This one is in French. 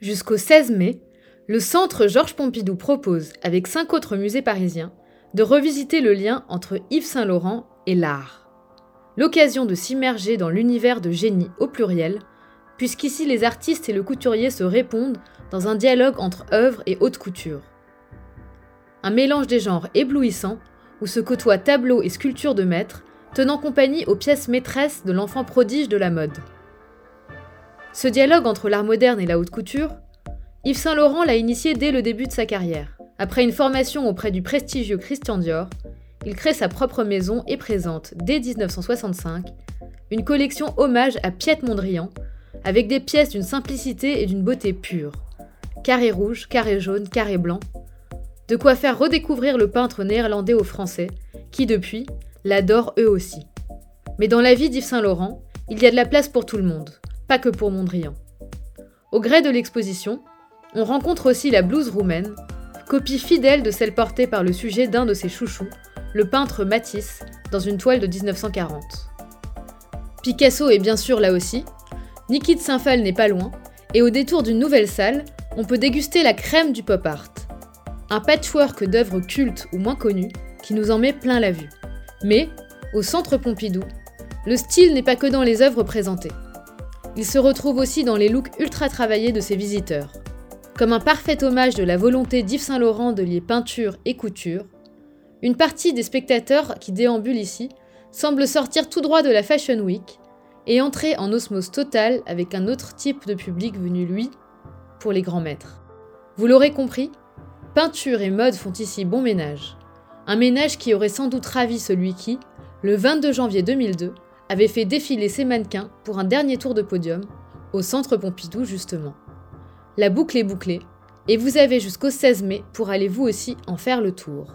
Jusqu'au 16 mai, le Centre Georges Pompidou propose, avec cinq autres musées parisiens, de revisiter le lien entre Yves Saint-Laurent et l'art. L'occasion de s'immerger dans l'univers de génie au pluriel, puisqu'ici les artistes et le couturier se répondent dans un dialogue entre œuvre et haute couture. Un mélange des genres éblouissant, où se côtoient tableaux et sculptures de maîtres, tenant compagnie aux pièces maîtresses de l'enfant prodige de la mode. Ce dialogue entre l'art moderne et la haute couture, Yves Saint-Laurent l'a initié dès le début de sa carrière. Après une formation auprès du prestigieux Christian Dior, il crée sa propre maison et présente, dès 1965, une collection hommage à Piet Mondrian, avec des pièces d'une simplicité et d'une beauté pure. Carré rouge, carré jaune, carré blanc. De quoi faire redécouvrir le peintre néerlandais aux Français, qui depuis l'adorent eux aussi. Mais dans la vie d'Yves Saint-Laurent, il y a de la place pour tout le monde, pas que pour Mondrian. Au gré de l'exposition, on rencontre aussi la blouse roumaine, copie fidèle de celle portée par le sujet d'un de ses chouchous, le peintre Matisse, dans une toile de 1940. Picasso est bien sûr là aussi, Niki de Saint-Phal n'est pas loin, et au détour d'une nouvelle salle, on peut déguster la crème du pop art. Un patchwork d'œuvres cultes ou moins connues qui nous en met plein la vue. Mais, au centre Pompidou, le style n'est pas que dans les œuvres présentées. Il se retrouve aussi dans les looks ultra travaillés de ses visiteurs. Comme un parfait hommage de la volonté d'Yves Saint-Laurent de lier peinture et couture, une partie des spectateurs qui déambulent ici semble sortir tout droit de la Fashion Week et entrer en osmose totale avec un autre type de public venu, lui, pour les grands maîtres. Vous l'aurez compris, peinture et mode font ici bon ménage. Un ménage qui aurait sans doute ravi celui qui, le 22 janvier 2002, avait fait défiler ses mannequins pour un dernier tour de podium, au centre Pompidou justement. La boucle est bouclée, et vous avez jusqu'au 16 mai pour aller vous aussi en faire le tour.